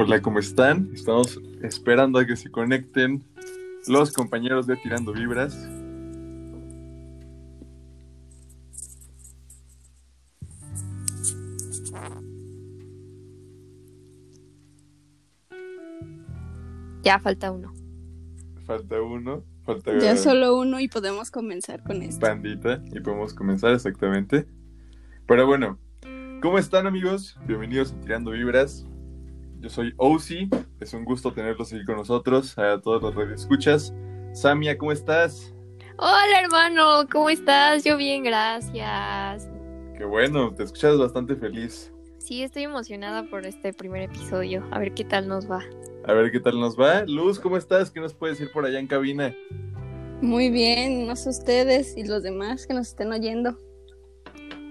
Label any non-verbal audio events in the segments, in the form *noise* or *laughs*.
Hola, ¿cómo están? Estamos esperando a que se conecten los compañeros de Tirando Vibras. Ya falta uno. Falta uno. Falta Ya solo uno y podemos comenzar con esto. pandita y podemos comenzar exactamente. Pero bueno, ¿cómo están amigos? Bienvenidos a Tirando Vibras. Yo soy Ousi, es un gusto tenerlos aquí con nosotros, a todos los radioescuchas. Samia, ¿cómo estás? Hola hermano, ¿cómo estás? Yo bien, gracias. Qué bueno, te escuchas bastante feliz. Sí, estoy emocionada por este primer episodio. A ver qué tal nos va. A ver qué tal nos va. Luz, ¿cómo estás? ¿Qué nos puedes decir por allá en cabina? Muy bien, no sé ustedes y los demás que nos estén oyendo.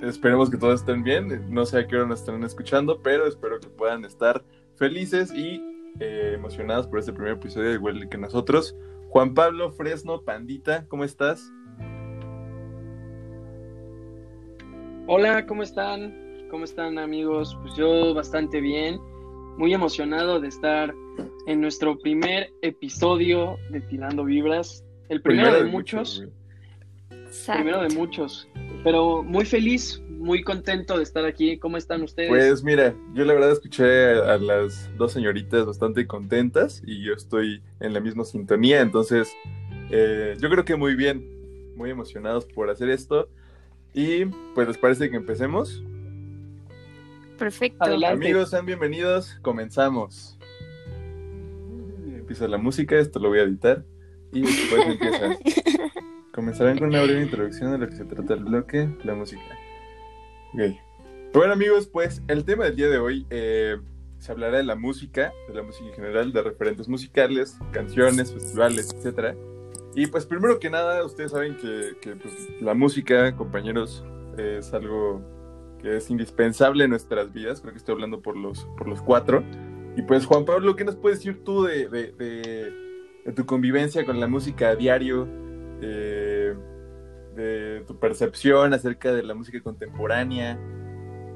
Esperemos que todos estén bien. No sé a qué hora nos están escuchando, pero espero que puedan estar felices y eh, emocionados por este primer episodio, igual que nosotros. Juan Pablo Fresno, Pandita, ¿cómo estás? Hola, ¿cómo están? ¿Cómo están amigos? Pues yo bastante bien, muy emocionado de estar en nuestro primer episodio de Tirando Vibras, el primero, de, muchos. Exacto. primero de muchos, pero muy feliz, muy contento de estar aquí. ¿Cómo están ustedes? Pues mira, yo la verdad escuché a las dos señoritas bastante contentas y yo estoy en la misma sintonía, entonces eh, yo creo que muy bien, muy emocionados por hacer esto. Y pues les parece que empecemos. Perfecto. Adelante. Amigos, sean bienvenidos, comenzamos. Empieza la música, esto lo voy a editar y después empieza. *laughs* Comenzarán con una breve introducción de lo que se trata el bloque, la música. Ok. Bueno amigos, pues el tema del día de hoy eh, se hablará de la música, de la música en general, de referentes musicales, canciones, festivales, etcétera. Y pues primero que nada, ustedes saben que, que, pues, la música, compañeros, es algo que es indispensable en nuestras vidas. Creo que estoy hablando por los, por los cuatro. Y pues Juan Pablo, ¿qué nos puedes decir tú de- de tu convivencia con la música a diario? Eh, de tu percepción acerca de la música contemporánea.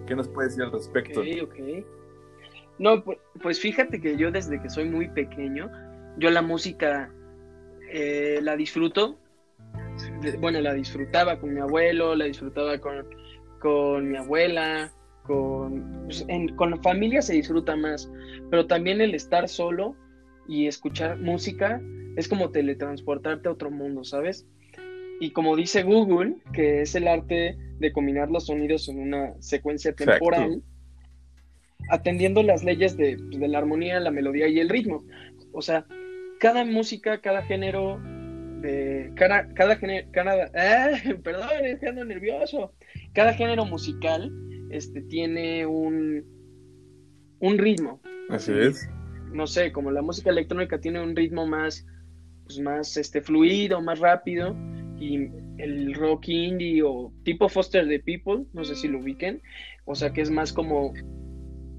¿Qué nos puedes decir al respecto? Ok, ok. No, pu- pues fíjate que yo desde que soy muy pequeño, yo la música eh, la disfruto. Bueno, la disfrutaba con mi abuelo, la disfrutaba con, con mi abuela, con, pues, con la familia se disfruta más, pero también el estar solo y escuchar música es como teletransportarte a otro mundo, ¿sabes? Y como dice Google, que es el arte de combinar los sonidos en una secuencia Exacto. temporal, atendiendo las leyes de, pues, de la armonía, la melodía y el ritmo. O sea, cada música, cada género, de, cada, cada género, cada, ¡Ah! *laughs* perdón, ando nervioso. Cada género musical este, tiene un, un ritmo. Así es. No sé, como la música electrónica tiene un ritmo más, pues más este, fluido, más rápido, y el rock indie o tipo Foster the People, no sé si lo ubiquen, o sea que es más como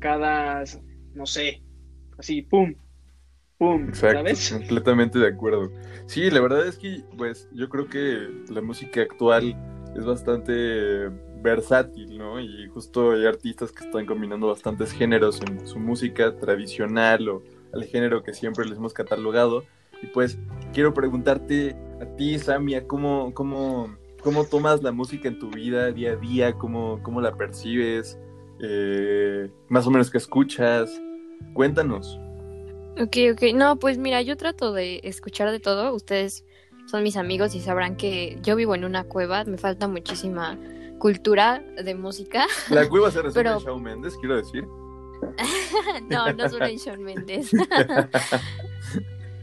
cada, no sé, así, pum, pum, Exacto, ¿sabes? *laughs* completamente de acuerdo. Sí, la verdad es que, pues, yo creo que la música actual es bastante versátil, ¿no? Y justo hay artistas que están combinando bastantes géneros en su música tradicional o al género que siempre les hemos catalogado. Y pues, quiero preguntarte a ti, Samia, ¿cómo, cómo, cómo tomas la música en tu vida día a día? ¿Cómo, cómo la percibes? Eh, más o menos qué escuchas. Cuéntanos. Ok, ok. No, pues mira, yo trato de escuchar de todo. Ustedes son mis amigos y sabrán que yo vivo en una cueva. Me falta muchísima cultura de música. La cueva se resume Pero- en Shawn Mendes, quiero decir. *laughs* no, no solo en Shawn Mendes. *laughs*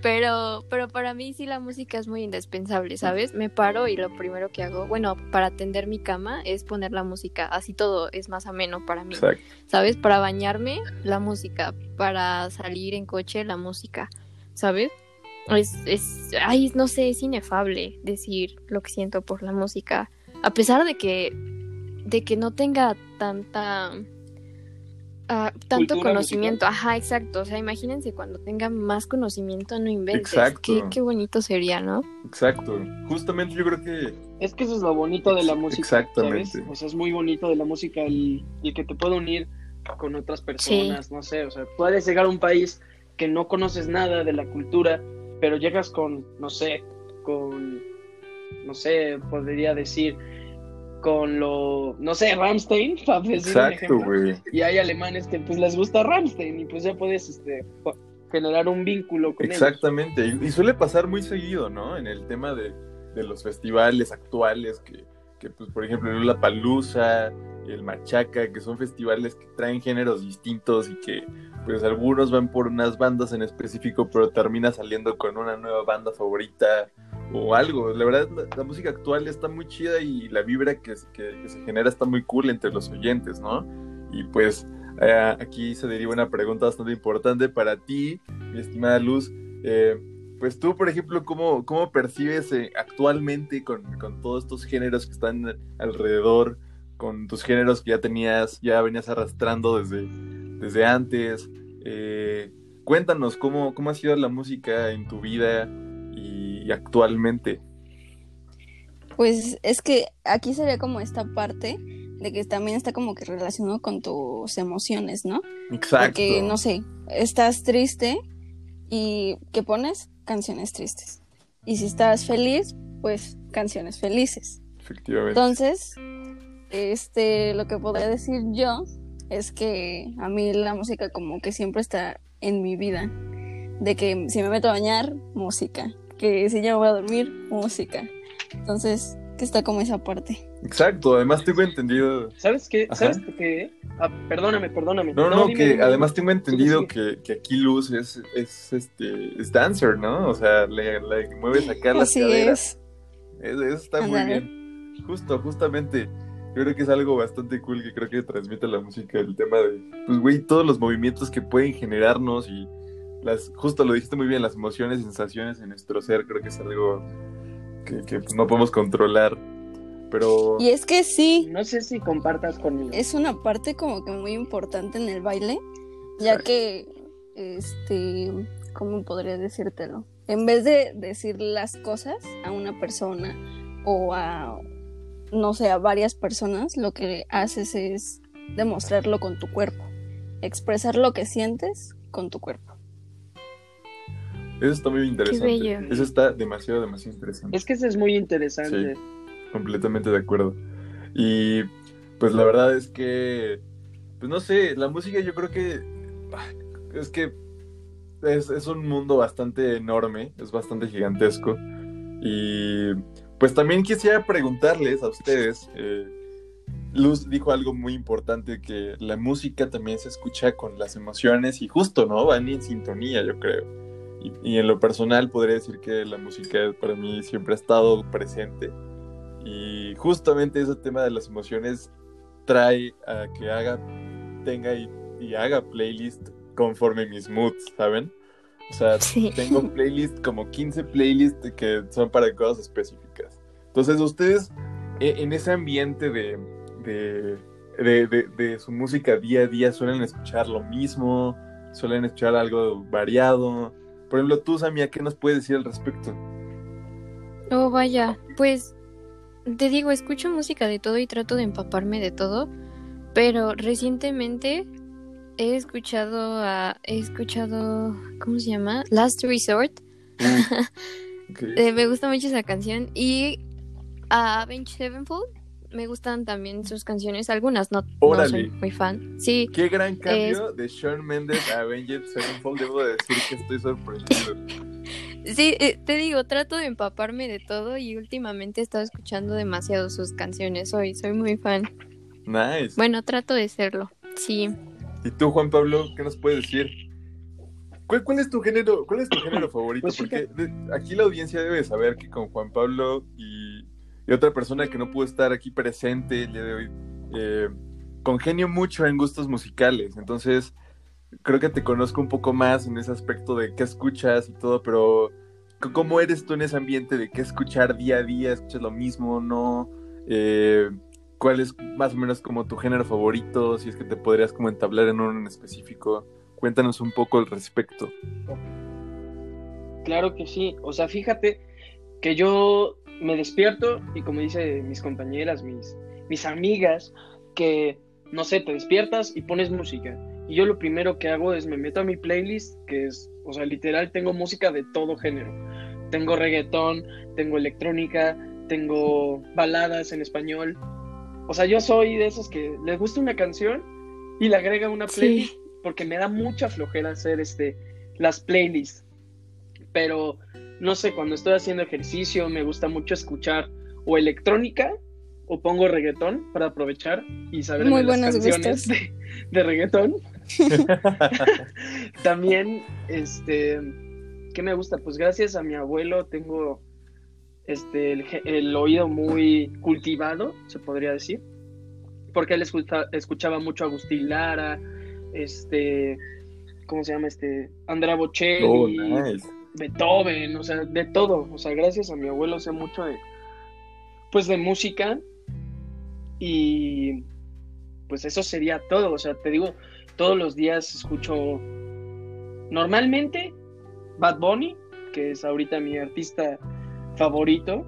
Pero, pero para mí sí la música es muy indispensable, ¿sabes? Me paro y lo primero que hago, bueno, para tender mi cama es poner la música, así todo es más ameno para mí, Exacto. ¿sabes? Para bañarme, la música, para salir en coche, la música, ¿sabes? Es, es, ay, no sé, es inefable decir lo que siento por la música, a pesar de que, de que no tenga tanta ah, tanto Cultura conocimiento. Ajá, exacto. O sea, imagínense cuando tenga más conocimiento, no inventes. Exacto. Qué, qué bonito sería, ¿no? Exacto. Justamente yo creo que Es que eso es lo bonito de la música. Exactamente. ¿sabes? O sea, es muy bonito de la música el, el que te pueda unir con otras personas, no sé, o sea, puedes llegar a un país que no conoces nada de la cultura, pero llegas con, no sé, con, no sé, podría decir, con lo, no sé, Ramstein, *laughs* para decir un Exacto, güey. Y hay alemanes que pues les gusta Ramstein y pues ya puedes este, generar un vínculo con. Exactamente, y, y suele pasar muy seguido, ¿no? En el tema de, de los festivales actuales, que, que, pues, por ejemplo, el Palusa, el Machaca, que son festivales que traen géneros distintos y que, pues, algunos van por unas bandas en específico, pero termina saliendo con una nueva banda favorita o algo. La verdad, la, música actual está muy chida y la vibra que, que- que se genera está muy cool entre los oyentes, ¿no? Y pues eh, aquí se deriva una pregunta bastante importante para ti, mi estimada Luz. Eh, pues tú, por ejemplo, ¿cómo, cómo percibes eh, actualmente con, con todos estos géneros que están alrededor, con tus géneros que ya tenías, ya venías arrastrando desde, desde antes? Eh, cuéntanos, ¿cómo, ¿cómo ha sido la música en tu vida actualmente? Pues es que aquí sería como esta parte de que también está como que relacionado con tus emociones, ¿no? Exacto. Porque, no sé, estás triste y ¿qué pones? Canciones tristes. Y si estás feliz, pues canciones felices. Efectivamente. Entonces, este, lo que podría decir yo es que a mí la música como que siempre está en mi vida. De que si me meto a bañar, música. Que si ya me voy a dormir, música. Entonces, que está como esa parte. Exacto, además tengo entendido ¿Sabes qué? Ajá. ¿Sabes qué? Ah, perdóname, perdóname. No, no, dime, que dime, además dime. tengo entendido Sí, que, que aquí Luz es, es este es dancer, ¿no? O sea, le, le mueves acá las Así caderas. es. Es- Eso está muy bien. Justo, justamente. Yo creo que es algo bastante cool que creo que transmite la música, el tema de, pues, güey, todos los movimientos que pueden generarnos y las, justo lo dijiste muy bien, las emociones, sensaciones en nuestro ser, creo que es algo que, que, pues, no podemos controlar. Pero, Y es que sí, No sé si compartas conmigo. es una parte como que muy importante en el baile, ya que, este, ¿cómo podría decírtelo? En vez de decir las cosas a una persona o a, no sé, a varias personas, lo que haces es demostrarlo con tu cuerpo, expresar lo que sientes con tu cuerpo. Eso está muy interesante. bello. Eso está demasiado, demasiado interesante. Es que eso es muy interesante. completamente de acuerdo. Y pues la verdad es que, pues no sé, la música yo creo que es que es, es un mundo bastante enorme, es bastante gigantesco. Y pues también quisiera preguntarles a ustedes, eh, Luz dijo algo muy importante, que la música también se escucha con las emociones y justo, ¿no? Van en sintonía, yo creo. Y, y en lo personal podría decir que la música para mí siempre ha estado presente. Y justamente ese tema de las emociones trae a que haga, tenga y, y haga playlist conforme mis moods, ¿saben? O sea, *laughs* Sí. tengo playlist como 15 playlists que son para cosas específicas. Entonces, ustedes e- en ese ambiente de, de, de, de- de su música día a día suelen escuchar lo mismo, suelen escuchar algo variado. Por ejemplo, tú, Samia, ¿qué nos puedes decir al respecto? Oh, vaya, pues te digo, escucho música de todo y trato de empaparme de todo, pero recientemente he escuchado a, he escuchado, ¿cómo se llama? Last Resort. *laughs* Ok. Eh, me gusta mucho esa canción y a Avenged Sevenfold me gustan también sus canciones, algunas no, no soy muy fan. Sí, Qué gran cambio de Shawn Mendes a Avenged Sevenfold. Debo de decir que estoy sorprendido. sí, eh, te digo, trato de empaparme de todo y últimamente he estado escuchando demasiado sus canciones. Soy, soy muy fan. Nice. Bueno, trato de serlo. Sí. ¿Y tú, Juan Pablo, qué nos puedes decir? ¿Cuál, cuál es tu género, cuál es tu género *clears throat* favorito? Pues Porque de- aquí la audiencia debe saber que con Juan Pablo y, y otra persona que no pudo estar aquí presente el día de hoy, eh, congenio mucho en gustos musicales. Entonces, creo que te conozco un poco más en ese aspecto de qué escuchas y todo, pero ¿cómo eres tú en ese ambiente de qué escuchar día a día? ¿Escuchas lo mismo? ¿No? Eh, ¿Cuál es más o menos como tu género favorito? Si es que te podrías como entablar en uno en específico. Cuéntanos un poco al respecto. Claro que sí. O sea, fíjate que yo me despierto y como dice mis compañeras, mis, mis amigas, que no sé, te despiertas y pones música. Y yo lo primero que hago es me meto a mi playlist, que es, o sea, literal tengo música de todo género. Tengo reggaetón, tengo electrónica, tengo baladas en español. O sea, yo soy de esos que les gusta una canción y le agrega una playlist porque me da mucha flojera hacer este las playlists. Pero no sé, cuando estoy haciendo ejercicio me gusta mucho escuchar o electrónica o pongo reggaetón para aprovechar y saber Muy las canciones de, de reggaetón. *laughs* *laughs* También, este, ¿qué me gusta? Pues gracias a mi abuelo tengo este, el, oído muy cultivado, se podría decir, porque él escucha- escuchaba mucho a Agustín Lara, este, ¿cómo se llama? Este, Andrea Bocelli, Oh, nice. Beethoven, o sea, de todo. O sea, gracias a mi abuelo sé mucho de, pues, de música y, pues, eso sería todo. O sea, te digo, todos los días escucho normalmente Bad Bunny, que es ahorita mi artista favorito,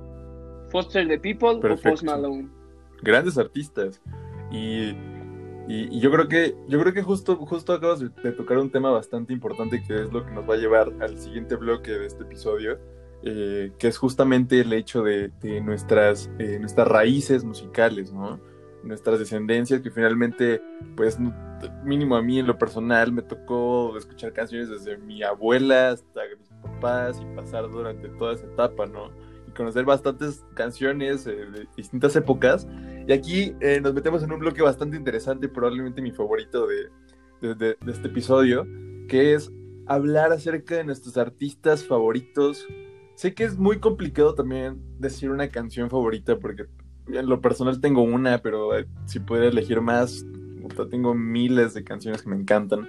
Foster the People o Post. Malone. Grandes artistas. Y, y- yo creo que, yo creo que justo, justo acabas de, tocar un tema bastante importante que es lo que nos va a llevar al siguiente bloque de este episodio, eh, que es justamente el hecho de, nuestras, eh, nuestras raíces musicales, ¿no? Nuestras descendencias, que finalmente, pues, mínimo a mí en lo personal me tocó escuchar canciones desde mi abuela hasta mis papás y pasar durante toda esa etapa, ¿no? Y conocer bastantes canciones eh, de distintas épocas. Y aquí eh, nos metemos en un bloque bastante interesante, probablemente mi favorito de, de- este episodio, que es hablar acerca de nuestros artistas favoritos. Sé que es muy complicado también decir una canción favorita, porque en lo personal tengo una, pero eh, si puedo elegir más, tengo miles de canciones que me encantan.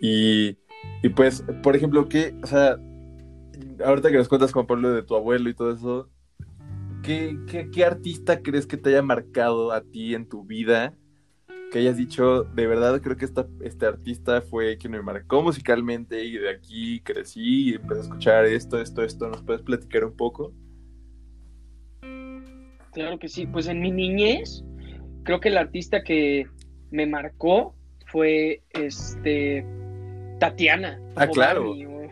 Y, y pues, por ejemplo, ¿qué, o sea, ahorita que nos cuentas, Juan Pablo, de tu abuelo y todo eso, ¿qué, qué, qué artista crees que te haya marcado a ti en tu vida? Que hayas dicho, de verdad creo que esta, este artista fue quien me marcó musicalmente y de aquí crecí y empecé a escuchar esto, esto, esto. ¿Nos puedes platicar un poco? Claro que sí, pues en mi niñez, creo que el artista que me marcó fue este Tatiana. Ah, claro. Barbie, o-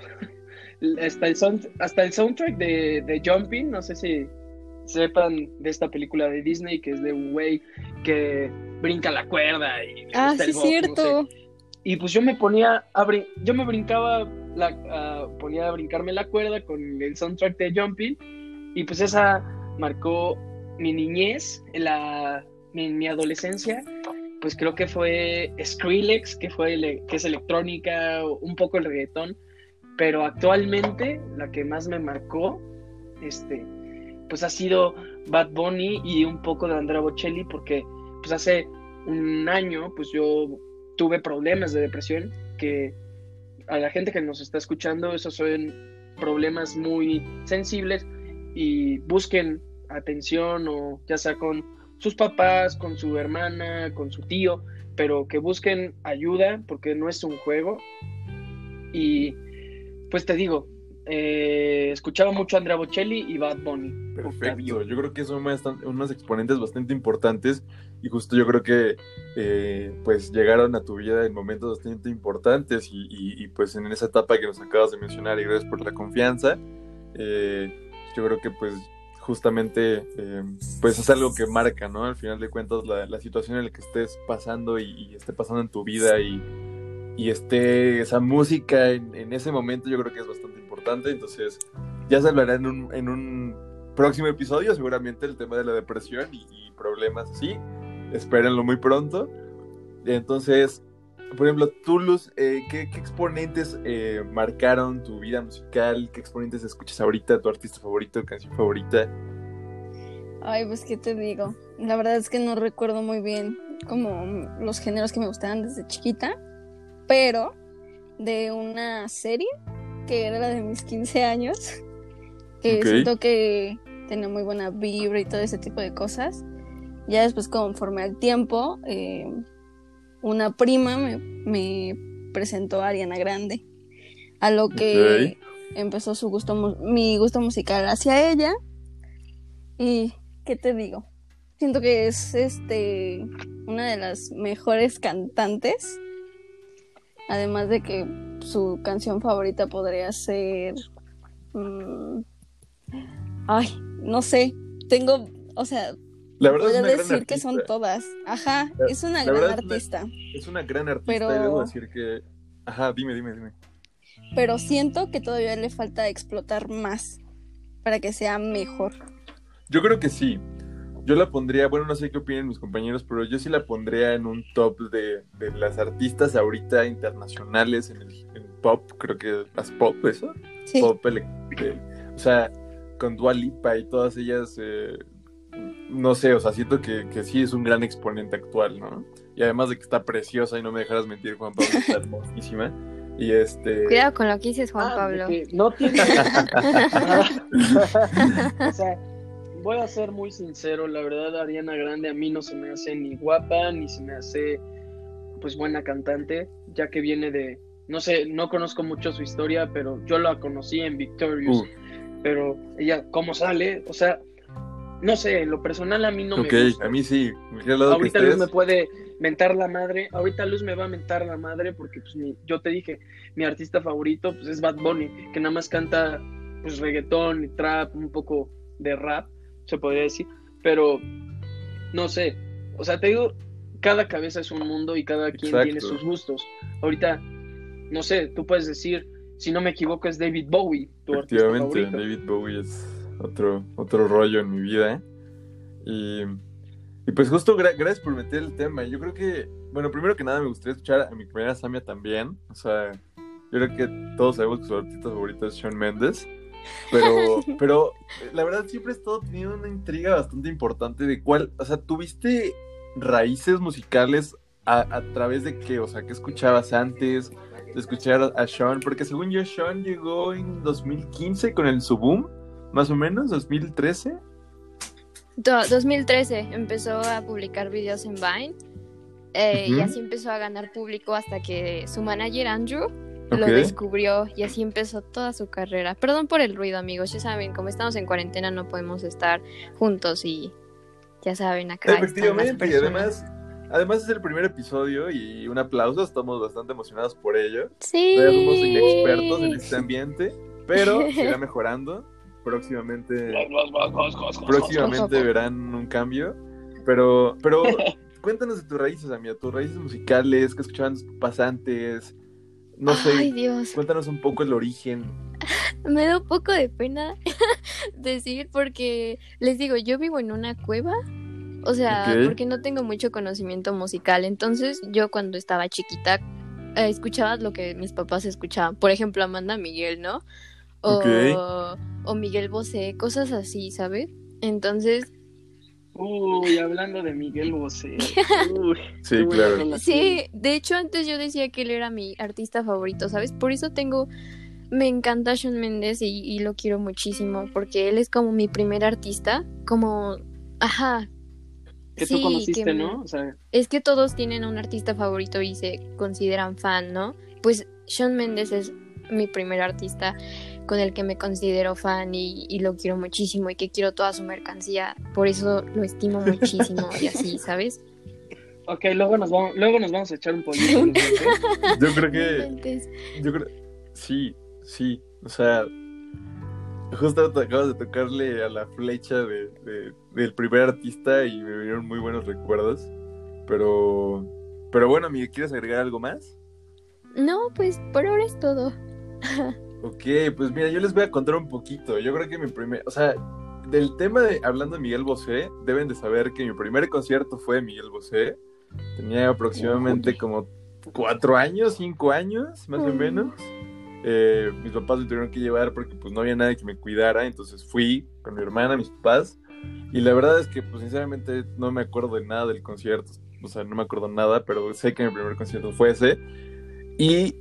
*laughs* hasta, el sound- hasta el soundtrack de, de Jumping, no sé si sepan de esta película de Disney que es de un güey que brinca la cuerda y le Ah, sí, el box, no cierto. sé. Y pues yo me ponía a brin- yo me brincaba la, ah, ponía a brincarme la cuerda con el soundtrack de Jumping y pues esa marcó mi niñez, la, mi, mi adolescencia, pues creo que fue Skrillex, que, fue ele- que es electrónica, un poco el reggaetón, pero actualmente la que más me marcó, este, pues ha sido Bad Bunny y un poco de Andrea Bocelli, porque pues hace un año, pues yo tuve problemas de depresión, que a la gente que nos está escuchando, esos son problemas muy sensibles y busquen atención o ya sea con sus papás, con su hermana, con su tío, pero que busquen ayuda porque no es un juego. Y pues te digo, eh, escuchaba mucho a Andrea Bocelli y Bad Bunny. Perfecto, yo creo que son bastan- unos exponentes bastante importantes y justo yo creo que eh, pues llegaron a tu vida en momentos bastante importantes y, y- y, pues en esa etapa que nos acabas de mencionar y gracias por la confianza, eh, yo creo que pues justamente eh, pues es algo que marca, ¿no? Al final de cuentas la, la situación en la que estés pasando y, y esté pasando en tu vida y esté esa música en, en ese momento yo creo que es bastante importante, entonces ya se hablará en un, en un próximo episodio, seguramente el tema de la depresión y, y problemas así. Espérenlo muy pronto. Entonces, por ejemplo, tú, Luz, eh, ¿qué, qué exponentes eh, marcaron tu vida musical? ¿Qué exponentes escuchas ahorita? ¿Tu artista favorito, canción favorita? Ay, pues qué te digo. La verdad es que no recuerdo muy bien como los géneros que me gustaban desde chiquita, pero de una serie que era la de mis 15 años, que siento que tenía muy buena vibra y todo ese tipo de cosas. Ya después, conforme al tiempo, eh, una prima me, me presentó a Ariana Grande, a lo que empezó su gusto, mi gusto musical hacia ella. Y, ¿qué te digo? siento que es este una de las mejores cantantes. Además de que su canción favorita podría ser. mm, ay, no sé. Tengo. O sea, La verdad podría decir que son todas. Ajá, La- es una gran artista. Es una gran artista Pero- y debo decir que... Ajá, dime, dime, dime. Pero siento que todavía le falta explotar más para que sea mejor. Yo creo que sí. Yo la pondría, bueno, no sé qué opinan mis compañeros, pero yo sí la pondría en un top de, de las artistas ahorita internacionales en el en pop, creo que las pop, eso. Sí. Pop, o sea, con Dua Lipa y todas ellas, eh, no sé, o sea, siento que, que sí es un gran exponente actual, ¿no? Y además de que está preciosa y no me dejarás mentir, Juan Pablo, está hermosísima. Y este... Cuidado con lo que dices, Juan Ah, Pablo. no tiene. *laughs* *laughs* o sea, voy a ser muy sincero, la verdad, Ariana Grande a mí no se me hace ni guapa, ni se me hace pues buena cantante, ya que viene de, no sé, no conozco mucho su historia, pero yo la conocí en Victorious, Uh, pero ella, ¿cómo sale? O sea, no sé, en lo personal a mí no me gusta. a mí sí. Que Ahorita Luz me puede mentar la madre. Ahorita Luz me va a mentar la madre porque pues mi- yo te dije, mi artista favorito pues es Bad Bunny, que nada más canta pues reggaetón y trap, un poco de rap, se podría decir, pero no sé, o sea, te digo, cada cabeza es un mundo y cada quien Exacto. tiene sus gustos. Ahorita, no sé, tú puedes decir, si no me equivoco es David Bowie, tu artista Efectivamente. David Bowie es otro, otro rollo en mi vida. ¿eh? Y, y pues justo gra- gracias por meter el tema. Yo creo que, bueno, primero que nada me gustaría escuchar a mi primera Samia también. O sea, yo creo que todos sabemos que su artista favorito es Shawn Mendes. Pero, *laughs* pero eh, la verdad siempre he estado teniendo una intriga bastante importante de cuál, o sea, ¿tuviste raíces musicales a, a través de qué? O sea, ¿qué escuchabas antes? de escuchar a, a Sean, porque según yo, Sean llegó en 2015 con el Subum, más o menos, 2013. Do- 2013 empezó a publicar videos en Vine eh, y así empezó a ganar público hasta que su manager Andrew lo descubrió y así empezó toda su carrera. Perdón por el ruido, amigos. Ya saben, como estamos en cuarentena no podemos estar juntos y ya saben, acá Efectivamente, y además, además es el primer episodio y un aplauso, estamos bastante emocionados por ello. Sí. Todavía somos inexpertos en este ambiente, pero *laughs* se irá mejorando. Próximamente, próximamente verán un cambio. Pero, pero *laughs* cuéntanos de tus raíces, amiga, tus raíces musicales, qué escuchaban tus papás antes. No sé, Ay, Dios. cuéntanos un poco el origen. *laughs* Me da un poco de pena *laughs* decir porque les digo, yo vivo en una cueva, o sea, porque no tengo mucho conocimiento musical, entonces yo cuando estaba chiquita eh, escuchaba lo que mis papás escuchaban, por ejemplo, Amanda Miguel, ¿no? O, o Miguel Bosé, cosas así, ¿sabes? Entonces, Uy, hablando de Miguel Bosé. *laughs* Uy, Sí, claro. sí, de hecho antes yo decía que él era mi artista favorito, ¿sabes? Por eso tengo, me encanta Shawn Mendes y, y lo quiero muchísimo, porque él es como mi primer artista, como, ajá, Que tú conociste, que- ¿no? O sea, es que todos tienen un artista favorito y se consideran fan, ¿no? Pues Shawn Mendes es mi primer artista con el que me considero fan y, y lo quiero muchísimo y que quiero toda su mercancía, por eso lo estimo *laughs* muchísimo y así, ¿sabes? ok, luego nos vamos, luego nos vamos a echar un pollito. *laughs* Yo creo que, yo creo, sí, sí, o sea, justo te acabas de tocarle a la flecha de, de- del primer artista y me vinieron muy buenos recuerdos, pero, pero bueno, amiga, ¿quieres agregar algo más? No, pues por ahora es todo. *laughs* Ok, pues mira, yo les voy a contar un poquito. Yo creo que mi primer, o sea, del tema de hablando de Miguel Bosé, deben de saber que mi primer concierto fue de Miguel Bosé. Tenía aproximadamente como cuatro años, cinco años, más o menos. Eh, mis papás me tuvieron que llevar porque pues no había nadie que me cuidara, entonces fui con mi hermana, mis papás. Y la verdad es que, pues sinceramente, no me acuerdo de nada del concierto. O sea, no me acuerdo nada, pero sé que mi primer concierto fue ese. Y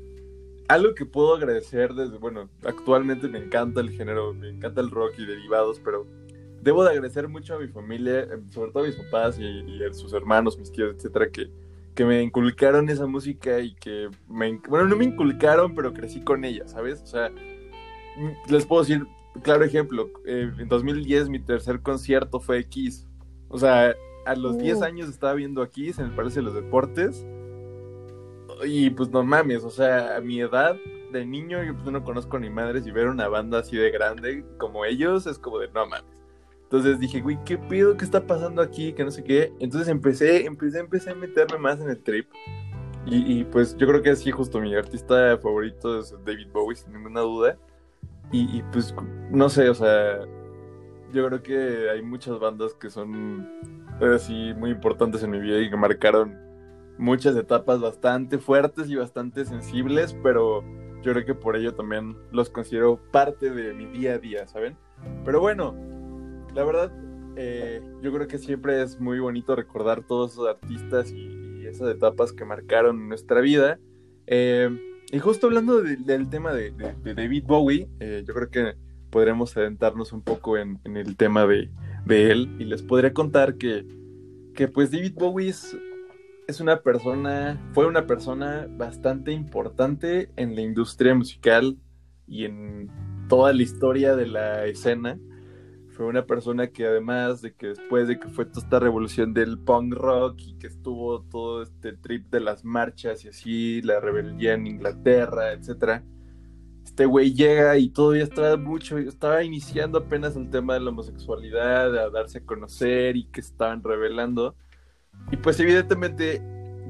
algo que puedo agradecer desde, bueno, actualmente me encanta el género, me encanta el rock y derivados, pero debo de agradecer mucho a mi familia, eh, sobre todo a mis papás y, y a sus hermanos, mis tíos, etcétera, que, que me inculcaron esa música y que me, bueno, no me inculcaron, pero crecí con ella, ¿sabes? O sea, mm, les puedo decir, claro ejemplo, eh, en 2010 mi tercer concierto fue Kiss. O sea, a los 10 Uh. años estaba viendo aquí en el Palacio de los Deportes. Y pues no mames, o sea, a mi edad de niño yo pues no conozco ni madres y ver una banda así de grande como ellos es como de no mames. Entonces dije, güey, ¿qué pedo? ¿Qué está pasando aquí? Que no sé qué. Entonces empecé, empecé, empecé a meterme más en el trip. Y, pues yo creo que sí, justo mi artista favorito es David Bowie, sin ninguna duda. Y, y, pues no sé, o sea, yo creo que hay muchas bandas que son así muy importantes en mi vida y que marcaron muchas etapas bastante fuertes y bastante sensibles, pero yo creo que por ello también los considero parte de mi día a día, ¿saben? Pero bueno, la verdad, eh, yo creo que siempre es muy bonito recordar todos esos artistas y, esas etapas que marcaron nuestra vida. Eh, y justo hablando de, del tema de, David Bowie, eh, yo creo que podremos adentrarnos un poco en, el tema de, de, él y les podría contar que, que pues David Bowie es, es una persona, fue una persona bastante importante en la industria musical y en toda la historia de la escena. Fue una persona que además de que después de que fue toda esta revolución del punk rock y que estuvo todo este trip de las marchas y así, la rebeldía en Inglaterra, etcétera, este güey llega y todavía estaba mucho, estaba iniciando apenas el tema de la homosexualidad, a darse a conocer y que estaban revelando. Y pues evidentemente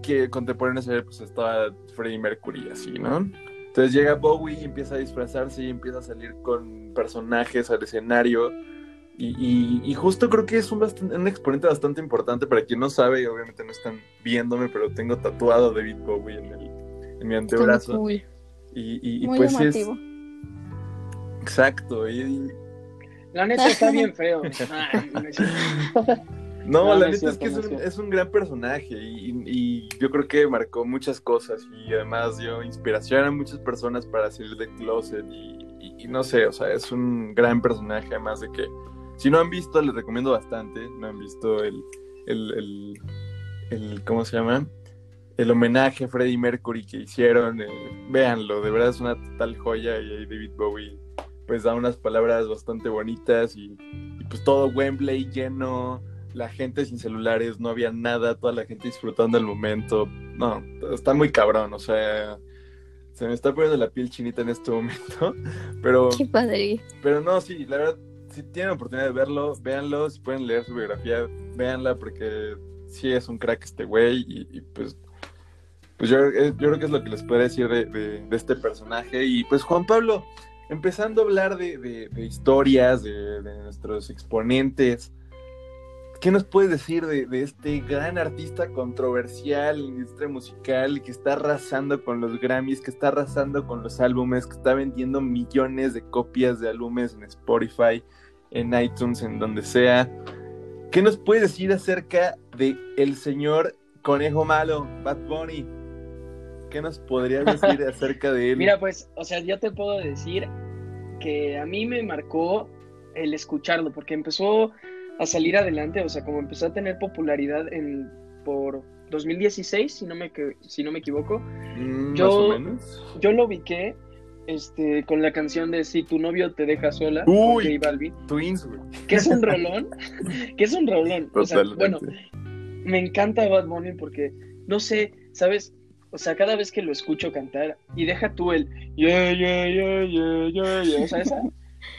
que contemporáneos a él pues estaba Freddie Mercury así, ¿no? Entonces llega Bowie y empieza a disfrazarse y empieza a salir con personajes al escenario. Y, y, y justo creo que es un, bastante, un, exponente bastante importante para quien no sabe, y obviamente no están viéndome, pero tengo tatuado a David Bowie en, el, en mi antebrazo. Cool. Y, y, Muy pues llamativo. es. Exacto. Y, La neta está bien feo. Ay, *laughs* no, No, la es neta es que es un, es un gran personaje y, y yo creo que marcó muchas cosas y además dio inspiración a muchas personas para salir del closet y, y- y no sé, o sea, es un gran personaje además de que si no han visto les recomiendo bastante, no han visto el, el, el, el- ¿cómo se llama? El homenaje a Freddie Mercury que hicieron, eh, véanlo, de verdad es una total joya y ahí David Bowie pues da unas palabras bastante bonitas y, y pues todo Wembley lleno, la gente sin celulares, no había nada, toda la gente disfrutando el momento. No, está muy cabrón, o sea, se me está poniendo la piel chinita en este momento, *laughs* pero, Qué padre. pero no, sí, la verdad, si tienen oportunidad de verlo, véanlo, si pueden leer su biografía, véanla porque sí es un crack este güey y, y, pues... Pues yo, eh, yo creo que es lo que les puedo decir de, de- de este personaje. Y pues Juan Pablo, empezando a hablar de, de- de historias, de, de nuestros exponentes, ¿qué nos puedes decir de, de este gran artista controversial en la industria musical que está arrasando con los Grammys, que está arrasando con los álbumes, que está vendiendo millones de copias de álbumes en Spotify, en iTunes, en donde sea? ¿Qué nos puedes decir acerca de el señor Conejo Malo, Bad Bunny? ¿Qué nos podrías decir *laughs* acerca de él? Mira, pues, o sea, yo te puedo decir que a mí me marcó el escucharlo, porque empezó a salir adelante, o sea, como empezó a tener popularidad en por 2016, si no me, si no me equivoco, Mm, yo- Más o menos. yo lo ubiqué este, con la canción de Si tu novio te deja sola, Uy. con J Balvin, Twins, güey. que es un *laughs* rolón, que es un rolón, o sea, bueno, me encanta Bad Bunny porque, no sé, ¿sabes? O sea, cada vez que lo escucho cantar y deja tú el yeah, yeah, yeah, yeah, yeah, yeah", o sea, esa,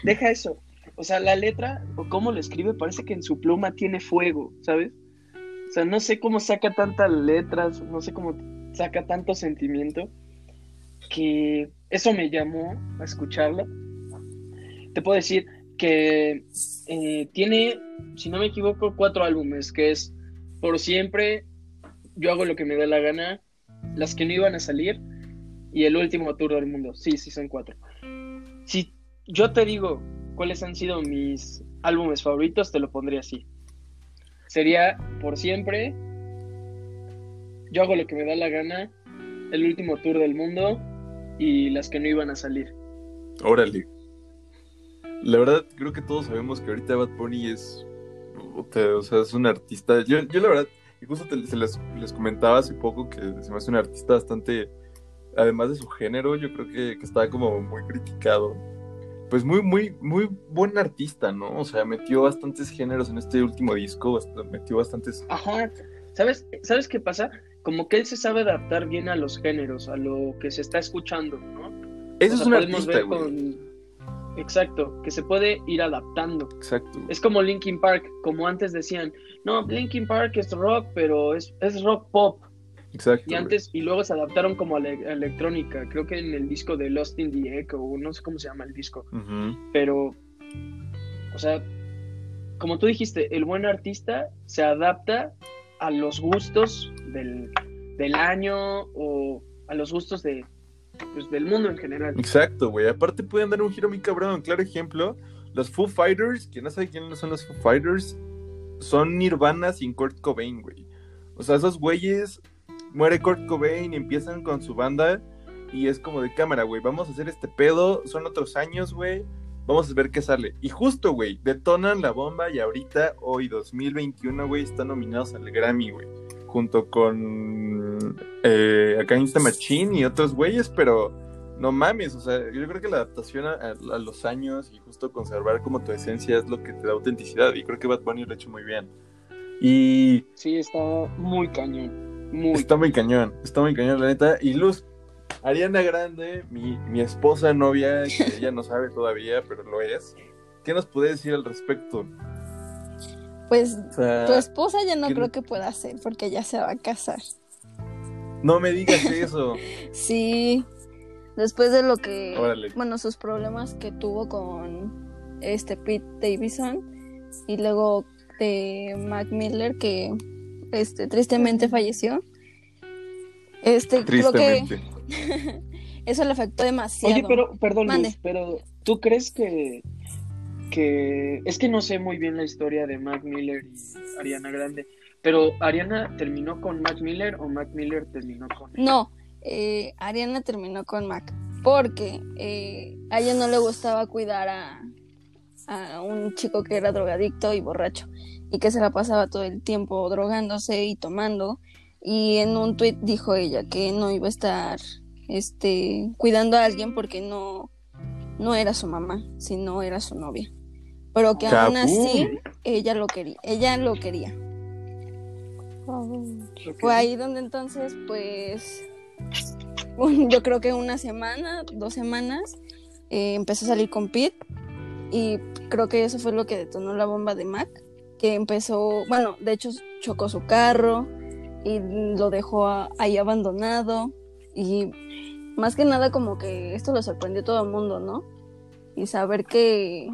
deja eso. O sea, la letra o cómo lo escribe parece que en su pluma tiene fuego, ¿sabes? O sea, no sé cómo saca tantas letras, no sé cómo saca tanto sentimiento que eso me llamó a escucharlo. Te puedo decir que eh, tiene, si no me equivoco, cuatro álbumes, que es Por Siempre, Yo hago lo que me da la gana, Las que no iban a salir y El último tour del mundo. Sí, sí, son cuatro. Si yo te digo cuáles han sido mis álbumes favoritos, te lo pondría así. Sería Por Siempre, Yo hago lo que me da la gana, El último tour del mundo y Las que no iban a salir. Órale. La verdad, creo que todos sabemos que ahorita Bad Bunny es. O sea, es un artista. Yo, yo la verdad, justo te- se les, les comentaba hace poco que se me hace un artista bastante. Además de su género, yo creo que, que está como muy criticado. Pues muy, muy, muy buen artista, ¿no? O sea, metió bastantes géneros en este último disco, metió bastantes... Ajá, ¿sabes, ¿sabes qué pasa? Como que él se sabe adaptar bien a los géneros, a lo que se está escuchando, ¿no? Eso es un artista, Exacto, que se puede ir adaptando. Exacto. Es como Linkin Park, como antes decían, no, Linkin Park es rock, pero es, es rock pop. Exacto. Y antes, y luego se adaptaron como a la electrónica, creo que en el disco de Lost in the Echo, no sé cómo se llama el disco. Pero, o sea, como tú dijiste, el buen artista se adapta a los gustos del, del año o a los gustos de, pues, del mundo en general. Exacto, güey. Aparte pueden dar un giro muy cabrón. Claro ejemplo, los Foo Fighters, que no sabe quiénes son los Foo Fighters, son Nirvana sin Kurt Cobain, güey. O sea, esos güeyes muere Kurt Cobain y empiezan con su banda y es como de cámara, güey, vamos a hacer este pedo, son otros años, güey, vamos a ver qué sale. Y justo, güey, detonan la bomba y ahorita, hoy 2021, güey, están nominados al Grammy, güey junto con eh, acá Insta Machine y otros güeyes, pero no mames, o sea, yo creo que la adaptación a, los años y justo conservar como tu esencia es lo que te da autenticidad y creo que Bad Bunny lo ha hecho muy bien. Y... Sí, está muy cañón, muy... Está muy cañón, está muy cañón, la neta. Y Luz, Ariana Grande, mi, mi esposa, novia, que ella no sabe todavía, pero lo es, ¿qué nos puede decir al respecto? Pues tu esposa ya no creo que pueda hacer porque ya se va a casar. No me digas *laughs* eso. sí. Después de lo que, bueno, sus problemas que tuvo con este Pete Davidson y luego de Mac Miller que este tristemente falleció. Este creo que *laughs* eso le afectó demasiado. Oye, pero perdón, pero ¿tú crees que que es que no sé muy bien la historia de Mac Miller y Ariana Grande, pero ¿Ariana terminó con Mac Miller o Mac Miller terminó con No, eh, Ariana terminó con Mac porque eh, a ella no le gustaba cuidar a, a un chico que era drogadicto y borracho y que se la pasaba todo el tiempo drogándose y tomando. Y en un tweet dijo ella que no iba a estar este cuidando a alguien porque no no era su mamá, sino era su novia. Pero que aún así ella lo quería, ella lo quería. Fue ahí donde entonces, pues, yo creo que una semana, dos semanas, eh, empezó a salir con Pete y creo que eso fue lo que detonó la bomba de Mac, que empezó, bueno, de hecho chocó su carro y lo dejó ahí abandonado y más que nada como que esto lo sorprendió a todo el mundo, ¿no? Y saber que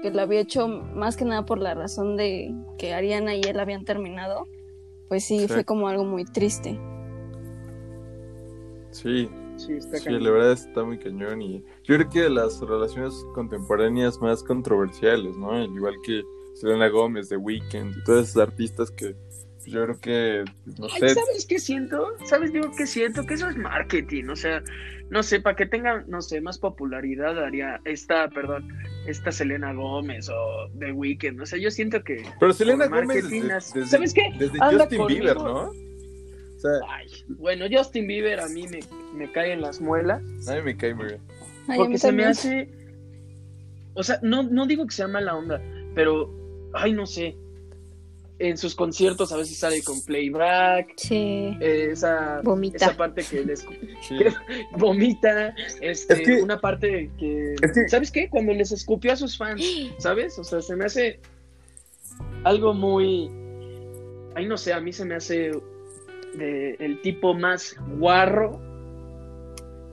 que lo había hecho más que nada por la razón de que Ariana y él habían terminado, pues sí, fue como algo muy triste. Sí, sí, está sí la verdad está muy cañón y yo creo que de las relaciones contemporáneas más controversiales, ¿no? Al igual que Selena Gómez, The Weeknd y todos esos artistas que yo creo que, no sé. ¿Sabes qué siento? ¿Sabes yo qué siento? Que eso es marketing, o sea, no sé, para que tenga, no sé, más popularidad haría esta, perdón, esta Selena Gómez o The Weeknd, o sea, yo siento que... Pero Selena Gómez, ¿sabes qué? Desde Justin Bieber, ¿no? O sea... Ay, bueno, Justin Bieber a mí me, me cae en las muelas. A mí me cae muy bien. Porque se me hace... O sea, no, no digo que sea mala onda, pero, ay, no sé, en sus conciertos a veces sale con playback. Sí. esa, esa parte que les *laughs* *laughs* vomita. Este, una parte que, ¿Sabes qué? Cuando les escupió a sus fans, ¿sabes? O sea, se me hace algo muy. Ay, no sé, a mí se me hace de, el tipo más guarro.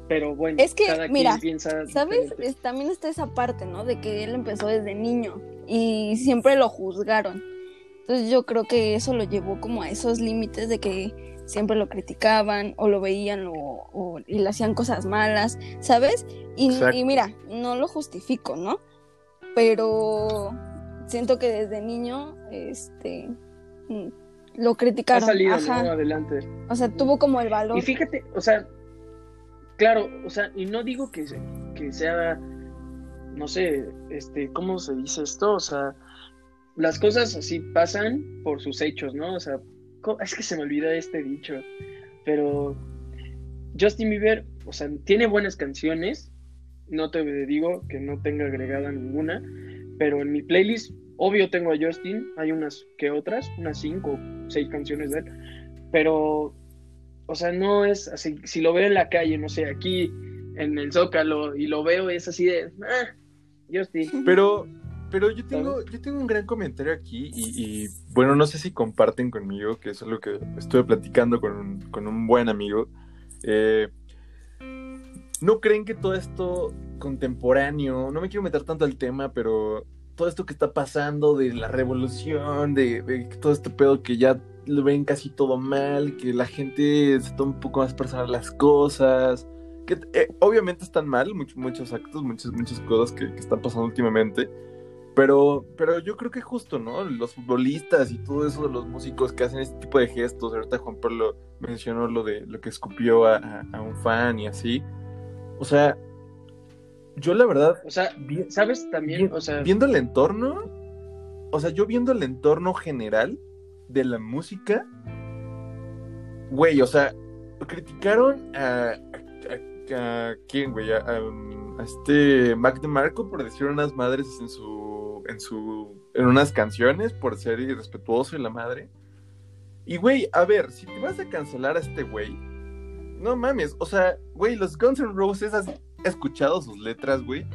Pero bueno, es que, mira, ¿sabes? también está esa parte, ¿no? De que él empezó desde niño y siempre lo juzgaron entonces yo creo que eso lo llevó como a esos límites de que siempre lo criticaban o lo veían o, y le hacían cosas malas, ¿sabes? Y, mira, no lo justifico, ¿no? Pero siento que desde niño, este, mm, lo criticaron. Ha salido adelante. O sea, tuvo como el valor. Y fíjate, o sea, claro, o sea, y no digo que, que sea, no sé, este, ¿cómo se dice esto? O sea, las cosas así pasan por sus hechos, ¿no? O sea, es que se me olvida este dicho, pero Justin Bieber, o sea, tiene buenas canciones, no te digo que no tenga agregada ninguna, pero en mi playlist, obvio tengo a Justin, hay unas que otras, unas cinco o seis canciones de él, pero, o sea, no es así, si lo veo en la calle, no sé, aquí en el Zócalo y lo veo, es así de, ah, Justin. Pero, pero yo tengo, yo tengo un gran comentario aquí y, y, bueno, no sé si comparten conmigo, que eso es lo que estuve platicando con un, con un buen amigo. Eh, ¿No creen que todo esto contemporáneo, no me quiero meter tanto al tema, pero todo esto que está pasando de la revolución, de, de todo este pedo que ya lo ven casi todo mal, que la gente se toma un poco más personal las cosas, que eh, obviamente están mal, muchos, muchos actos, muchas, muchas cosas que, que, están pasando últimamente, pero, pero yo creo que justo, ¿no? Los futbolistas y todo eso de los músicos que hacen este tipo de gestos, ahorita Juan Pablo mencionó lo de lo que escupió a, a, a un fan y así, o sea, yo la verdad. O sea, ¿sabes también? O sea, viendo el entorno, o sea, yo viendo el entorno general de la música, güey, o sea, criticaron a. ¿A, quién, güey? A, a, este Mac DeMarco por decir unas madres en su. en su. en unas canciones por ser irrespetuoso y la madre. Y, güey, a ver, si te vas a cancelar a este güey, no mames, o sea, güey, los Guns N' Roses, ¿has escuchado sus letras, güey?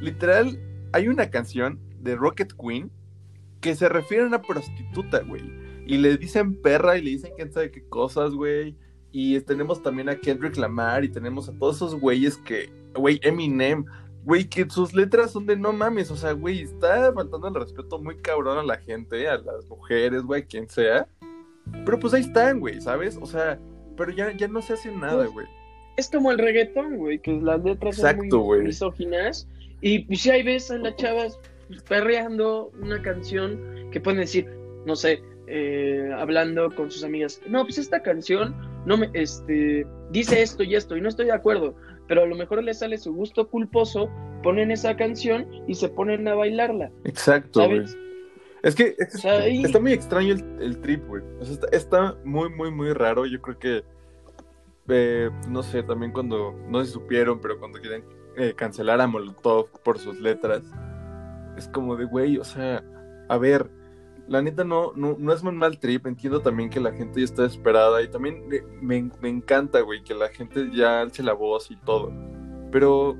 Literal, hay una canción de Rocket Queen que se refiere a una prostituta, güey. Y le dicen perra y le dicen quién sabe qué cosas, güey. Y tenemos también a Kendrick Lamar y tenemos a todos esos güeyes que, güey, Eminem, güey, que sus letras son de no mames, o sea, güey, está faltando el respeto muy cabrón a la gente, a las mujeres, güey, quien sea. Pero pues ahí están, güey, ¿sabes? O sea, pero ya, ya no se hace nada, güey. Es como el reggaetón, güey, que las letras Exacto, son muy güey. misóginas. Y, si hay veces a las chavas perreando una canción que pueden decir, no sé, eh, hablando con sus amigas, no, pues esta canción no me, este, dice esto y esto, y no estoy de acuerdo, pero a lo mejor les sale su gusto culposo, ponen esa canción y se ponen a bailarla. Exacto. ¿sabes? Es que, es que O sea, ahí- está muy extraño el, el trip, güey. O sea, está, está muy, muy, muy raro. Yo creo que, eh, no sé, también cuando, no si supieron, pero cuando quieren eh, cancelar a Molotov por sus letras, es como de, güey, o sea, a ver, la neta no, no, no es un mal trip. Entiendo también que la gente ya está desesperada y también me, me, encanta, güey, que la gente ya alce la voz y todo. Pero,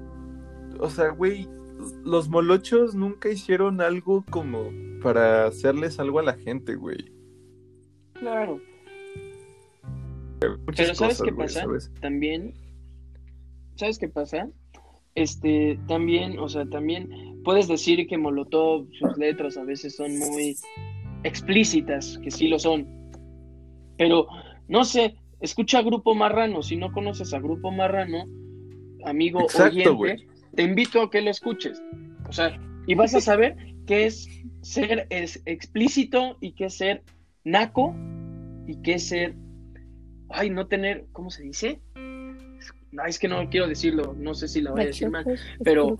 o sea, güey, los molochos nunca hicieron algo como para hacerles algo a la gente, güey. Claro. Muchas Pero ¿sabes cosas, qué güey, pasa? ¿sabes? También, ¿sabes qué pasa? Este, también, o sea, también puedes decir que Molotov, sus letras a veces son muy explícitas, que sí lo son. Pero, no sé, escucha a Grupo Marrano. Si no conoces a Grupo Marrano, amigo Exacto, oyente, te invito a que lo escuches. O sea, y vas a saber *laughs* qué es ser es explícito y qué es ser naco y qué es ser ay, no tener, ¿cómo se dice? Ay, es que no quiero decirlo, no sé si la voy a decir mal. pero-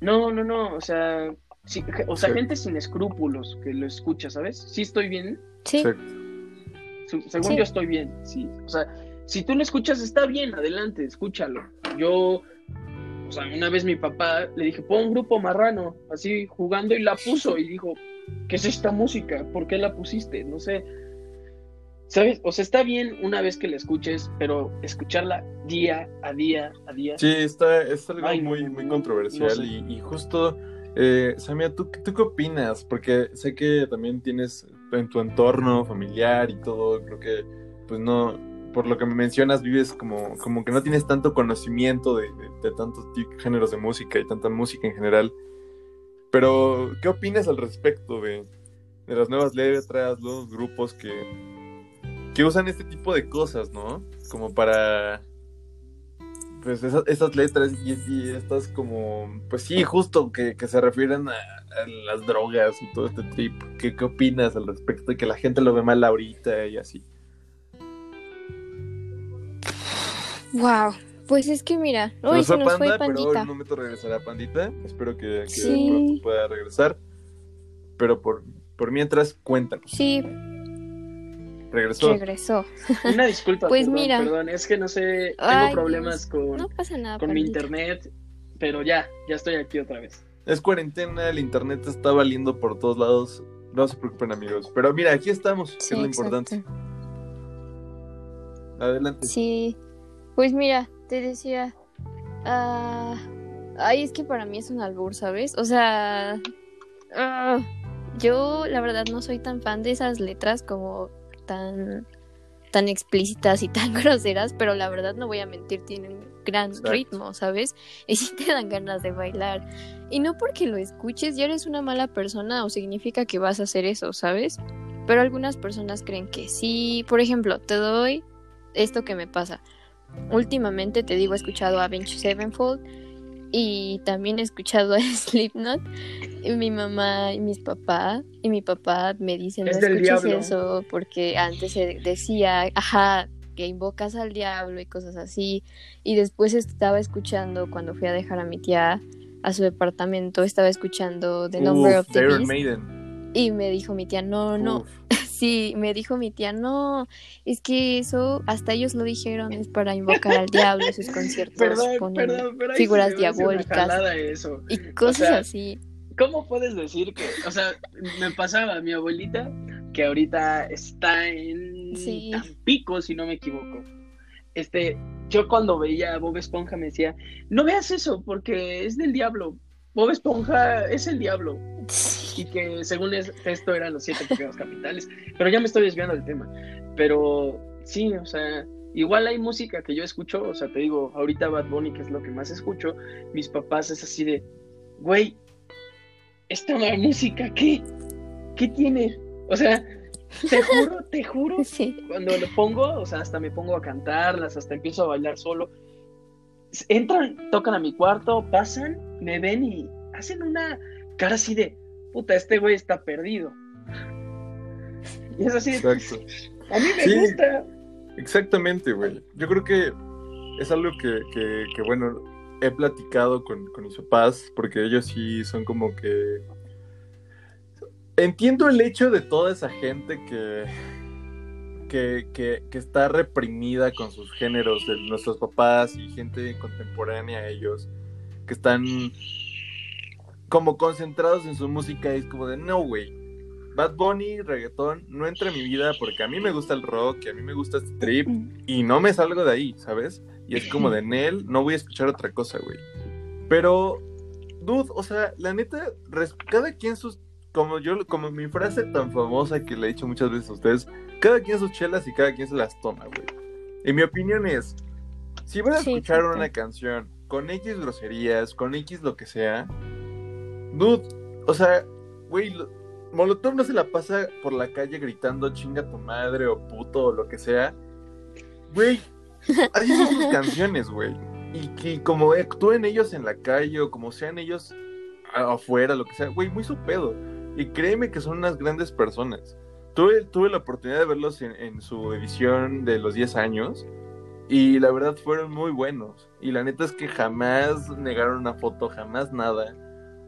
No, no, no, o sea, sí, o sea, Sí. gente sin escrúpulos que lo escucha, ¿sabes? Sí estoy bien, Sí, Exacto. Su- según Sí. yo estoy bien, sí. O sea, si tú lo escuchas está bien, adelante, escúchalo. Yo, o sea, una vez mi papá le dije, pon un grupo marrano, así jugando y la puso y dijo, ¿qué es esta música? ¿Por qué la pusiste? No sé. ¿Sabes? O sea, está bien una vez que la escuches, pero escucharla día a día a día. Sí, está, es algo Ay, muy, no, muy no, controversial no sé. y, y justo, eh, Samia, ¿tú, ¿tú qué opinas? Porque sé que también tienes en tu entorno familiar y todo, creo que, pues no, por lo que me mencionas, vives como, como que no tienes tanto conocimiento de, de- tantos géneros de música y tanta música en general. Pero, ¿qué opinas al respecto de, de las nuevas letras, los grupos que, que usan este tipo de cosas, ¿no? Como para pues esas, esas letras y, y estas como, pues sí, justo que, que se refieren a, a las drogas y todo este trip. ¿Qué, ¿Qué opinas al respecto de que la gente lo ve mal ahorita y así? wow. Pues es que mira, Se hoy nos se nos fue Panda, pero en Pandita. un momento regresará Pandita. Espero que, que Sí. pronto pueda regresar. Pero por, por mientras, cuéntanos. Sí, Regresó. regresó. Una disculpa, *laughs* Pues perdón, mira. perdón, es que no sé, tengo Ay, problemas con, No pasa nada, con mi internet pero ya, ya estoy aquí otra vez. Es cuarentena, el internet está valiendo por todos lados. No se preocupen, amigos. Pero mira, aquí estamos, que es lo exacto. importante. Adelante. Sí, pues mira, te decía, ah, ay, es que para mí es un albur, ¿sabes? O sea, ah, yo la verdad no soy tan fan de esas letras como tan, tan explícitas y tan *laughs* groseras, pero la verdad no voy a mentir, tienen gran Exacto. ritmo, ¿sabes? *laughs* Y sí te dan ganas de bailar. Y no porque lo escuches ya eres una mala persona o significa que vas a hacer eso, ¿sabes? Pero algunas personas creen que sí. Por ejemplo, te doy esto que me pasa. Últimamente te digo, he escuchado a Avenged Sevenfold y también he escuchado *laughs* a Slipknot. Y mi mamá y mis papás y mi papá me dicen, Es no escuches diablo". eso porque antes se decía, ajá, que invocas al diablo y cosas así. Y después estaba escuchando cuando fui a dejar a mi tía a su departamento, estaba escuchando The Number Uf, of the Beast Maiden. Y me dijo mi tía, no, no, Uf. *laughs* Sí, me dijo mi tía, no, es que eso, hasta ellos lo dijeron, es para invocar al diablo en sus *laughs* conciertos, Perdón, ponen perdón, pero figuras diabólicas. eso. y cosas sea, así. ¿Cómo puedes decir que, o sea, me pasaba a mi abuelita, que ahorita está en Sí. Tampico, si no me equivoco. Este, yo cuando veía a Bob Esponja me decía, no veas eso porque es del diablo. Bob Esponja es el diablo. Y que según es- esto eran los siete pecados capitales. Pero ya me estoy desviando del tema. Pero sí, o sea, igual hay música que yo escucho. O sea, te digo, ahorita Bad Bunny, que es lo que más escucho. Mis papás es así de, güey, esta música, ¿qué? ¿Qué tiene? O sea, te juro, te juro *laughs* Sí, cuando lo pongo, o sea, hasta me pongo a cantarlas, hasta empiezo a bailar solo. Entran, tocan a mi cuarto, pasan, me ven y hacen una cara así de, puta, este güey está perdido. Y es así, Exacto. a mí me Sí. gusta. Exactamente, güey. Yo creo que es algo que, que, que, bueno, he platicado con, con mis papás, porque ellos sí son como que... Entiendo el hecho de toda esa gente que, que, que, que está reprimida con sus géneros, de nuestros papás y gente contemporánea a ellos, que están como concentrados en su música y es como de, no, güey, Bad Bunny, reggaetón, no entra en mi vida porque a mí me gusta el rock y a mí me gusta este trip y no me salgo de ahí, ¿sabes? Y es como de Nel, no voy a escuchar otra cosa, güey. Pero, dude, o sea, la neta, cada quien sus, como yo, como mi frase tan famosa que le he dicho muchas veces a ustedes, cada quien sus chelas y cada quien se las toma, güey. Y mi opinión es, si van a Sí, escuchar exacto. una canción con X groserías, con X lo que sea, dude, o sea, güey, lo- Molotov no se la pasa por la calle gritando chinga tu madre o puto o lo que sea. Güey, *laughs* así son sus canciones, güey. Y que como actúen ellos en la calle o como sean ellos afuera, lo que sea, güey, muy su pedo. Y créeme que son unas grandes personas. Tuve, tuve la oportunidad de verlos en, en su edición de los 10 años y la verdad fueron muy buenos. Y la neta es que jamás negaron una foto, jamás nada.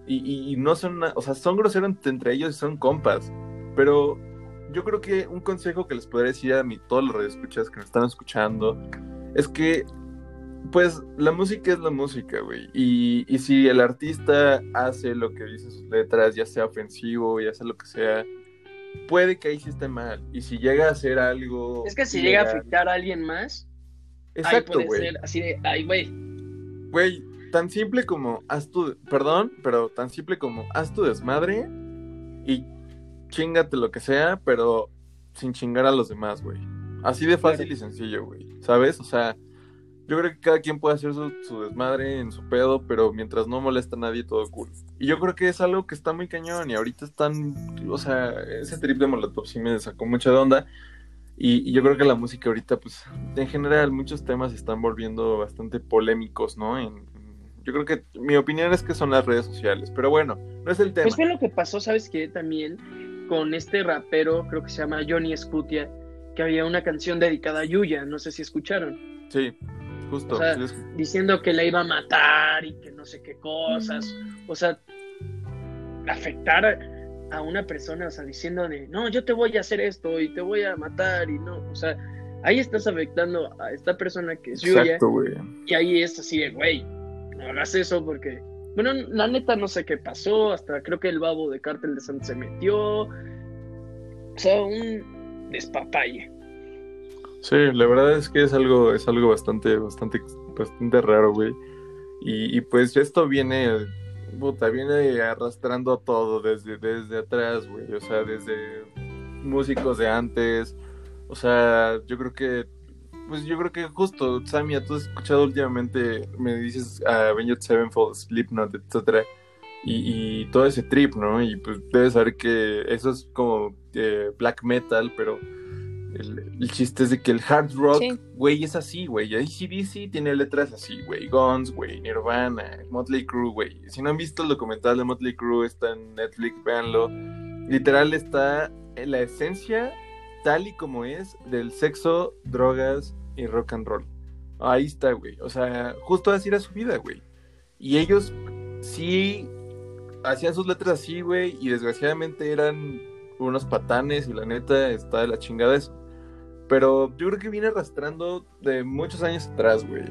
Y, y- no son, una- o sea, son groseros entre ellos y son compas. Pero yo creo que un consejo que les podría decir a mí, todos los radioescuchas que me están escuchando, es que, pues, la música es la música, güey. Y, y si el artista hace lo que dice sus letras, ya sea ofensivo, ya sea lo que sea, puede que ahí sí esté mal. Y si llega a hacer algo. Es que si llega a afectar a alguien más, ahí Exacto, puede güey. ser así de, ay, güey. Güey, tan simple como haz tu, perdón, pero tan simple como haz tu desmadre y chingate lo que sea, pero sin chingar a los demás, güey. Así de fácil Claro. y sencillo, güey. ¿Sabes? O sea, yo creo que cada quien puede hacer su, su desmadre en su pedo, pero mientras no molesta a nadie, todo cool. Y yo creo que es algo que está muy cañón y ahorita están, o sea, ese trip de Molotov sí me sacó mucha de onda. Y, y yo creo que la música ahorita, pues, en general, muchos temas están volviendo bastante polémicos, ¿no? En- yo creo que mi opinión es que son las redes sociales, pero bueno, no es el tema. Pues fue lo que pasó, ¿sabes qué? También con este rapero, creo que se llama Johnny Scutia, que había una canción dedicada a Yuya, no sé si escucharon, Sí, justo. O sea, sí, es- diciendo que la iba a matar y que no sé qué cosas. O sea, afectar a, una persona, o sea, diciendo de, no, yo te voy a hacer esto y te voy a matar y no, o sea, ahí estás afectando a esta persona que es Yuya Exacto, güey. y ahí es así de, güey, no hagas eso porque, bueno, la neta no sé qué pasó, hasta creo que el babo de Cártel de Santa se metió. O sea, un despapalle. Sí, la verdad es que es algo, es algo bastante, bastante, bastante raro, güey. Y, pues esto viene, puta, viene arrastrando todo desde, desde atrás, güey. O sea, desde músicos de antes. O sea, yo creo que, pues yo creo que justo, Samia, tú has escuchado últimamente, me dices a Avenged Sevenfold, Slipknot, etcétera. Y, y todo ese trip, ¿no? Y pues debes saber que eso es como eh, black metal, pero el, el chiste es de que el hard rock, Sí. güey, es así, güey. ACDC tiene letras así, güey. Guns, güey. Nirvana, Motley Crue, güey. Si no han visto el documental de Motley Crue, está en Netflix, véanlo. Literal está en la esencia, tal y como es, del sexo, drogas y rock and roll. Ahí está, güey. O sea, justo así era su vida, güey. Y ellos sí hacían sus letras así, güey. Y desgraciadamente eran unos patanes y la neta está de la chingada eso. Pero yo creo que viene arrastrando de muchos años atrás, güey.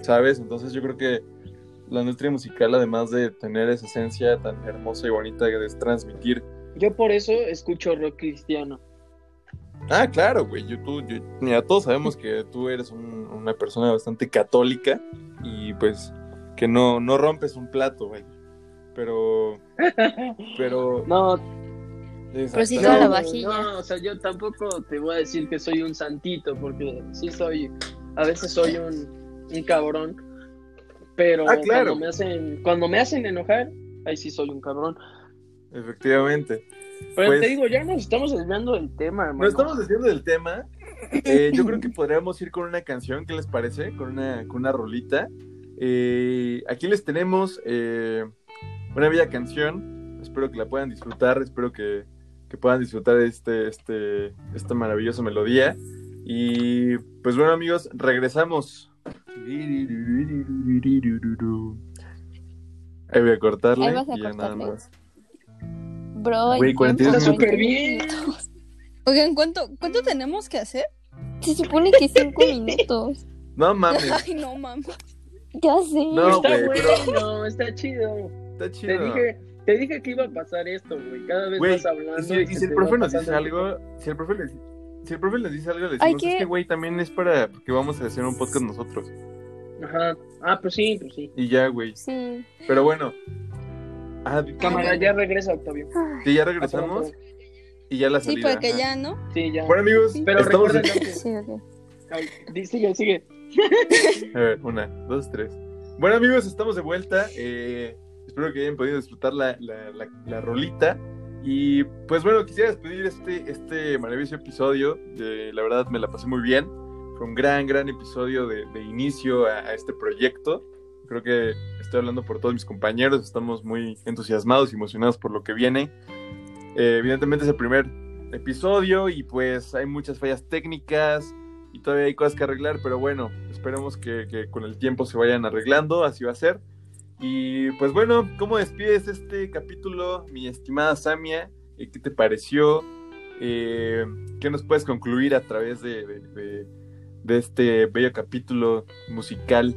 ¿Sabes? Entonces yo creo que la industria musical, además de tener esa esencia tan hermosa y bonita que es transmitir. Yo por eso escucho rock cristiano. Ah, claro, güey. Yo, tú, yo- mira, todos sabemos que tú eres un- una persona bastante católica y pues que no, no rompes un plato, güey. Pero, *laughs* pero... No, Pero sí toda la no, vajilla. no, o sea, yo tampoco te voy a decir que soy un santito, porque sí soy, a veces soy un, un cabrón, pero Ah, claro. cuando me hacen, cuando me hacen enojar, ahí sí soy un cabrón. Efectivamente. Pero Pues- te digo, ya nos estamos desviando del tema, hermano. No estamos haciendo del tema. Eh, yo creo que podríamos ir con una canción, ¿qué les parece? Con una, con una rolita. Eh, aquí les tenemos eh, una bella canción. Espero que la puedan disfrutar. Espero que, que puedan disfrutar este, este, esta maravillosa melodía. Y pues bueno, amigos, regresamos. Ahí voy a cortarle. Ahí vas a y ya nada más. Bro, Güey, hay 42 tiempo, Está súper 40 bien. minutos. Oigan, ¿cuánto, ¿cuánto tenemos que hacer? Se supone que cinco minutos. No mames, Ay, no mames. Ya sé. No, está pero- bueno, está chido. está Te chido. dije, te dije que iba a pasar esto, güey. Cada vez Güey, vas hablando. Y si, y si el profe nos dice algo, si el profe les, si el profe les dice algo, le decimos, que- es que güey, también es para que vamos a hacer un podcast nosotros. Ajá. Ah, pues sí, pues sí. Y ya, güey. Sí. Pero bueno. Ah, Cámara, ya regresa, Octavio. que ya regresamos y ya la Sí, salida. porque ajá. ya, ¿no? Sí, ya. Bueno, amigos, Pero estamos recuerden en- que... Sí, ok. Ay, sigue, sigue. *laughs* A ver, una, dos, tres. Bueno, amigos, estamos de vuelta. eh, espero que hayan podido disfrutar la, la, la, la rolita. Y pues bueno, quisiera despedir este, este maravilloso episodio. de- la verdad me la pasé muy bien. Fue un gran, gran episodio de, de inicio a, a este proyecto. Creo que estoy hablando por todos mis compañeros. Estamos muy entusiasmados y emocionados por lo que viene. Eh, evidentemente es el primer episodio y pues hay muchas fallas técnicas y todavía hay cosas que arreglar, pero bueno, esperemos que, que con el tiempo se vayan arreglando, así va a ser. Y pues bueno, ¿cómo despides este capítulo, mi estimada Samia? Eh, ¿Qué te pareció? Eh, ¿Qué nos puedes concluir a través de, de- de- de este bello capítulo musical?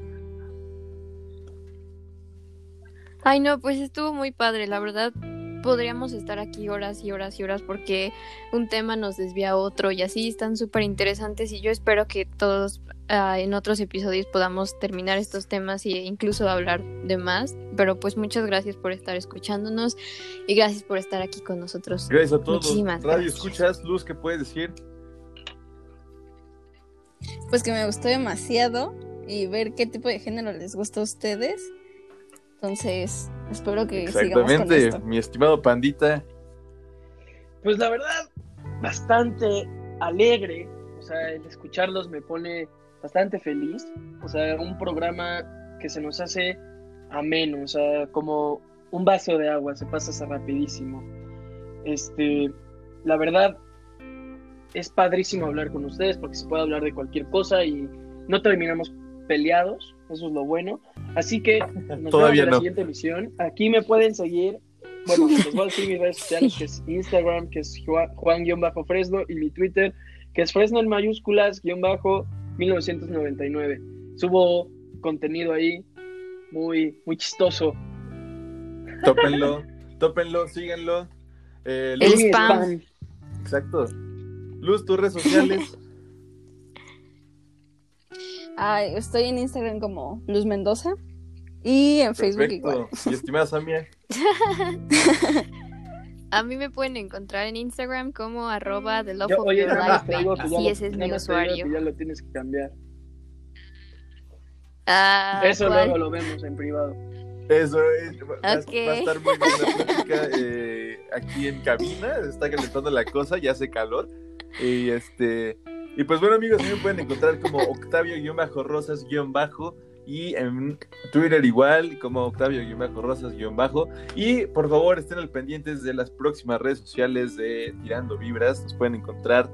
Ay, no, pues estuvo muy padre, la verdad. Podríamos estar aquí horas y horas y horas porque un tema nos desvía a otro y así están súper interesantes y yo espero que todos ah, en otros episodios podamos terminar estos temas e incluso hablar de más. Pero pues muchas gracias por estar escuchándonos y gracias por estar aquí con nosotros. Gracias a todos. Muchísimas Radio, gracias. escuchas, Luz, ¿qué puedes decir? Pues que me gustó demasiado y ver qué tipo de género les gusta a ustedes. Entonces, espero que sigamos con Exactamente, esto. mi estimado Pandita. Pues la verdad, bastante alegre. O sea, el escucharlos me pone bastante feliz. O sea, un programa que se nos hace ameno. O sea, como un vaso de agua, se pasa rapidísimo. Este, la verdad, es padrísimo hablar con ustedes porque se puede hablar de cualquier cosa y no terminamos peleados. Eso es lo bueno. Así que nos Todavía *laughs* vemos en la no. siguiente emisión. Aquí me pueden seguir. Bueno, les voy a decir mis redes sociales, que es Instagram, que es Juan- Juan-Fresno, y mi Twitter, que es Fresno en mayúsculas, guion bajo, 1999. Subo contenido ahí muy, muy chistoso. Tópenlo, *laughs* tópenlo, síganlo. Eh, El spam. Exacto. Luz, tus redes sociales. *laughs* Ay, estoy en Instagram como Luz Mendoza y en Facebook igual. Perfecto. Y estimada Samia, *laughs* A mí me pueden encontrar en Instagram como arroba love of your life digo baby. Sí, lo- ese es mi usuario. ya lo tienes que cambiar. Ah, Eso ¿cuál? luego lo vemos en privado. eso es, va, va a- Ok. va a estar muy buena la plática eh, aquí en cabina. Está calentando la cosa, ya hace calor. Y este. Y pues bueno, amigos, a mí me pueden encontrar como Octavio-Rosas-Bajo. Y en Twitter igual, como Octavio-Rosas-Bajo. Y por favor, estén al pendientes de las próximas redes sociales de Tirando Vibras. Nos pueden encontrar.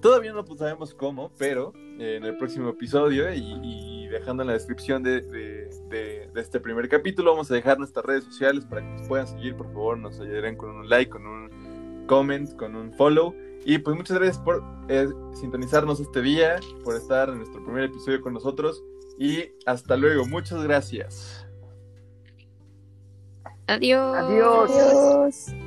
Todavía no pues, sabemos cómo, pero eh, en el próximo episodio y, dejando en la descripción de, de- de- de este primer capítulo, vamos a dejar nuestras redes sociales para que nos puedan seguir. Por favor, nos ayudarán con un like, con un comment, con un follow. Y pues muchas gracias por eh, sintonizarnos este día, por estar en nuestro primer episodio con nosotros. Y hasta luego, muchas gracias. Adiós. Adiós. Adiós.